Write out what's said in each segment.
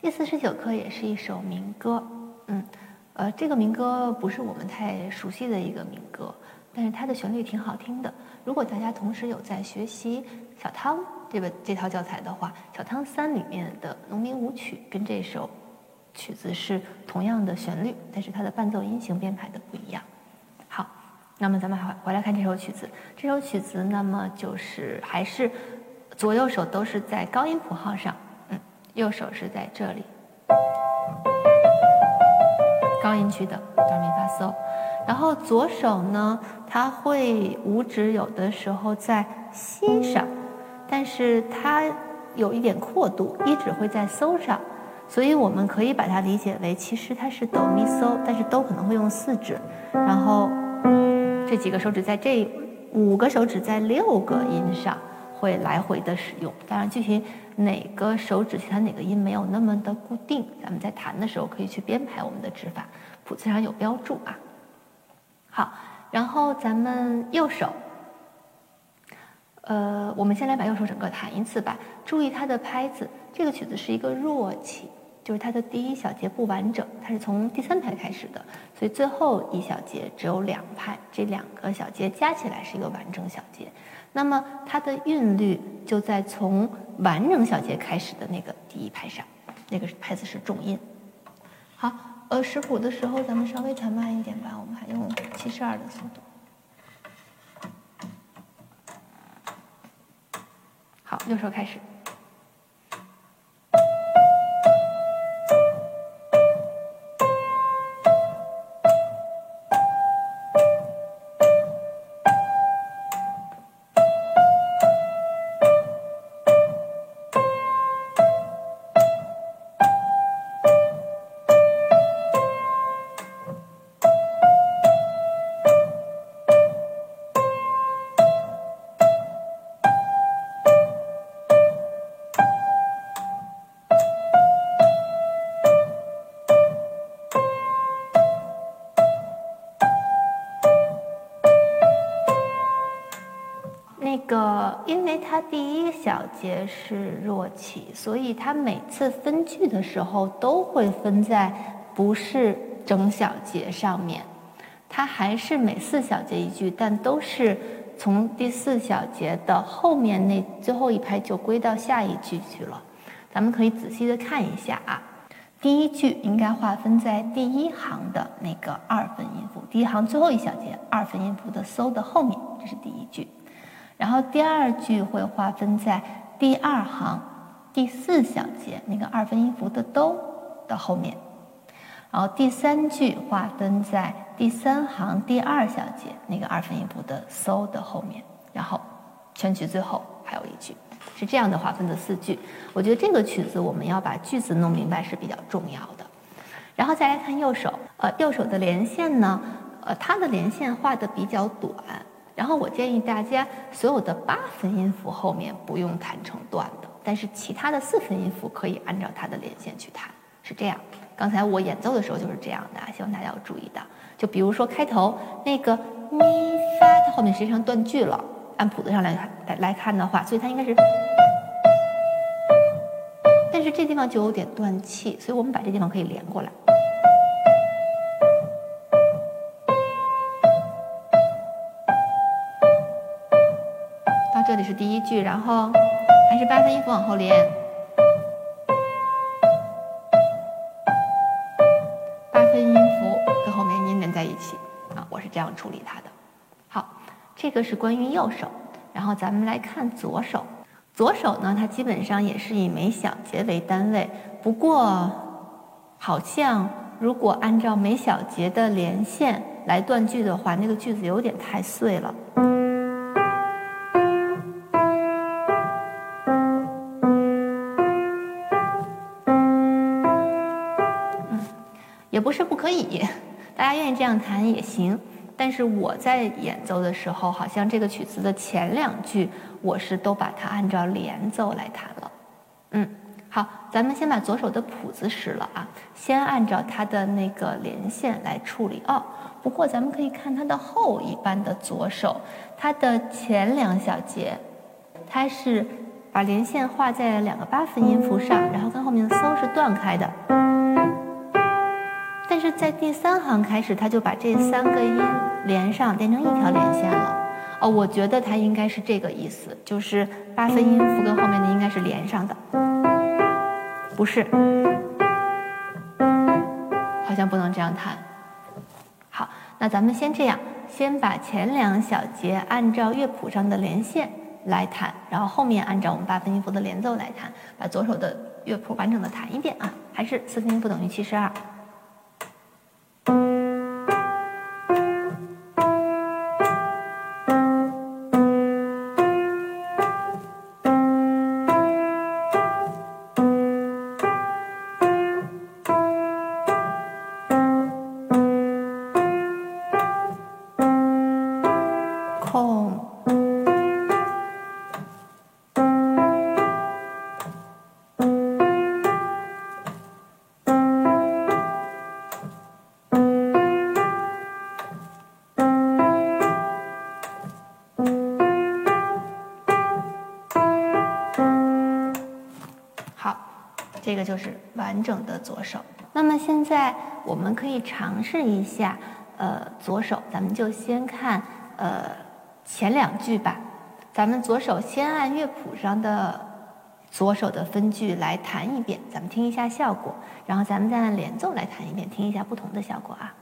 第四十九课也是一首民歌，嗯，呃，这个民歌不是我们太熟悉的一个民歌，但是它的旋律挺好听的。如果大家同时有在学习小汤这个这套教材的话，小汤三里面的农民舞曲跟这首曲子是同样的旋律，但是它的伴奏音型编排的不一样。好，那么咱们还回来看这首曲子，这首曲子那么就是还是左右手都是在高音谱号上。右手是在这里，高音区的哆咪发嗦，然后左手呢，它会五指有的时候在西上，但是它有一点阔度，一指会在嗦上，所以我们可以把它理解为，其实它是哆咪嗦，但是哆可能会用四指，然后这几个手指在这五个手指在六个音上。会来回的使用，当然具体哪个手指弹哪个音没有那么的固定，咱们在弹的时候可以去编排我们的指法，谱子上有标注啊。好，然后咱们右手，呃，我们先来把右手整个弹一次吧。注意它的拍子，这个曲子是一个弱起，就是它的第一小节不完整，它是从第三拍开始的，所以最后一小节只有两拍，这两个小节加起来是一个完整小节。那么它的韵律就在从完整小节开始的那个第一拍上，那个拍子是重音。好，呃，识谱的时候咱们稍微弹慢一点吧，我们还用七十二的速度。好，右手开始。个，因为它第一小节是弱起，所以它每次分句的时候都会分在不是整小节上面，它还是每四小节一句，但都是从第四小节的后面那最后一拍就归到下一句去了。咱们可以仔细的看一下啊，第一句应该划分在第一行的那个二分音符，第一行最后一小节二分音符的 so 的后面，这是第一句。然后第二句会划分在第二行第四小节那个二分音符的哆的后面，然后第三句划分在第三行第二小节那个二分音符的嗦的后面，然后全曲最后还有一句，是这样的划分的四句。我觉得这个曲子我们要把句子弄明白是比较重要的。然后再来看右手，呃，右手的连线呢，呃，它的连线画的比较短。然后我建议大家，所有的八分音符后面不用弹成断的，但是其他的四分音符可以按照它的连线去弹，是这样。刚才我演奏的时候就是这样的，希望大家要注意到。就比如说开头那个咪发，它后面实际上断句了，按谱子上来来来看的话，所以它应该是，但是这地方就有点断气，所以我们把这地方可以连过来。这里是第一句，然后还是八分音符往后连，八分音符跟后面音连在一起啊，我是这样处理它的。好，这个是关于右手，然后咱们来看左手。左手呢，它基本上也是以每小节为单位，不过好像如果按照每小节的连线来断句的话，那个句子有点太碎了。可以，大家愿意这样弹也行。但是我在演奏的时候，好像这个曲子的前两句，我是都把它按照连奏来弹了。嗯，好，咱们先把左手的谱子识了啊，先按照它的那个连线来处理哦。不过咱们可以看它的后一半的左手，它的前两小节，它是把连线画在两个八分音符上，然后跟后面的搜。是断开的。但是在第三行开始，他就把这三个音连上，连成一条连线了。哦，我觉得它应该是这个意思，就是八分音符跟后面的应该是连上的，不是？好像不能这样弹。好，那咱们先这样，先把前两小节按照乐谱上的连线来弹，然后后面按照我们八分音符的连奏来弹，把左手的乐谱完整的弹一遍啊，还是四分音符等于七十二。这个就是完整的左手。那么现在我们可以尝试一下，呃，左手，咱们就先看呃前两句吧。咱们左手先按乐谱上的左手的分句来弹一遍，咱们听一下效果。然后咱们再按连奏来弹一遍，听一下不同的效果啊。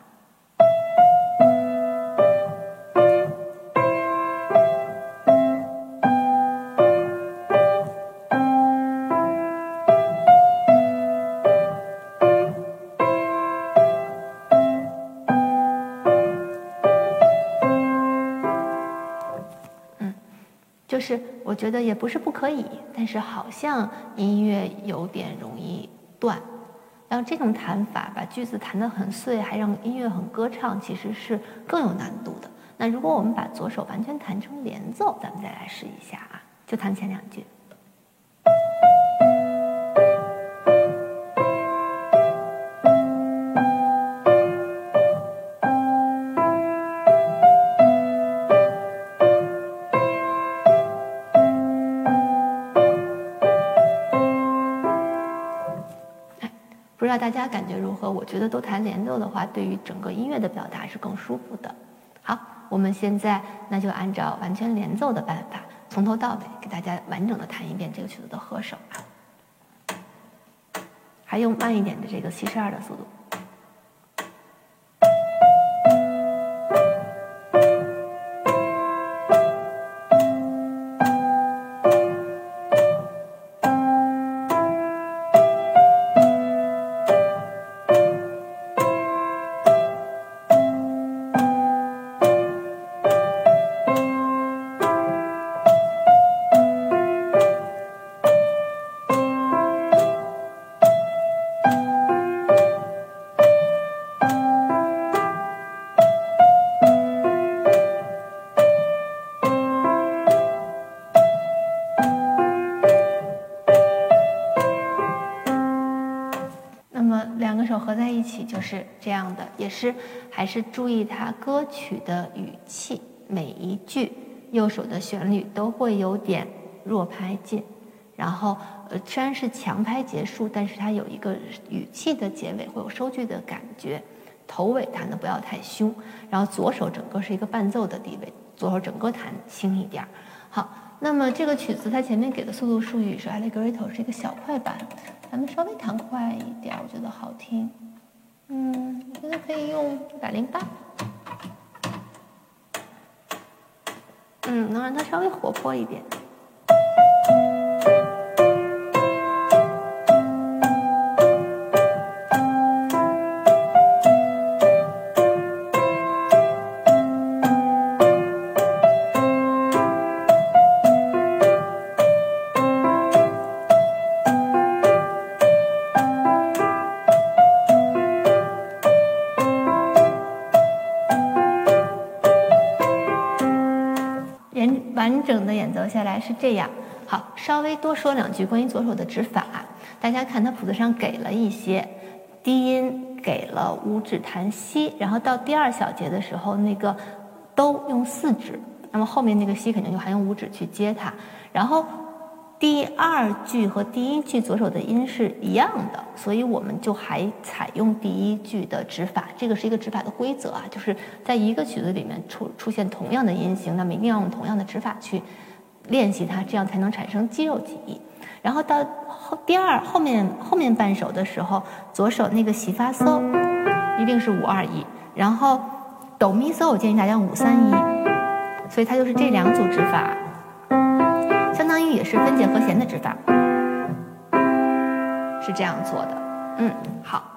是我觉得也不是不可以，但是好像音乐有点容易断。然后这种弹法把句子弹得很碎，还让音乐很歌唱，其实是更有难度的。那如果我们把左手完全弹成连奏，咱们再来试一下啊，就弹前两句。大家感觉如何？我觉得都弹连奏的话，对于整个音乐的表达是更舒服的。好，我们现在那就按照完全连奏的办法，从头到尾给大家完整的弹一遍这个曲子的和声啊，还用慢一点的这个七十二的速度。就是这样的，也是还是注意它歌曲的语气，每一句右手的旋律都会有点弱拍进，然后呃虽然是强拍结束，但是它有一个语气的结尾会有收句的感觉，头尾弹的不要太凶，然后左手整个是一个伴奏的地位，左手整个弹轻一点儿。好，那么这个曲子它前面给的速度术语是 allegretto，是一个小快板。咱们稍微弹快一点，我觉得好听。嗯，我觉得可以用一百零八。嗯，能让它稍微活泼一点。完整的演奏下来是这样。好，稍微多说两句关于左手的指法。大家看，它谱子上给了一些低音，给了五指弹西，然后到第二小节的时候，那个都用四指，那么后面那个西肯定就还用五指去接它。然后第二句和第一句左手的音是一样的，所以我们就还采用第一句的指法。这个是一个指法的规则啊，就是在一个曲子里面出出现同样的音型，那么一定要用同样的指法去练习它，这样才能产生肌肉记忆。然后到后第二后面后面半首的时候，左手那个西发嗦一定是五二一，然后哆咪嗦我建议大家五三一，所以它就是这两组指法。也是分解和弦的指法，是这样做的。嗯，好。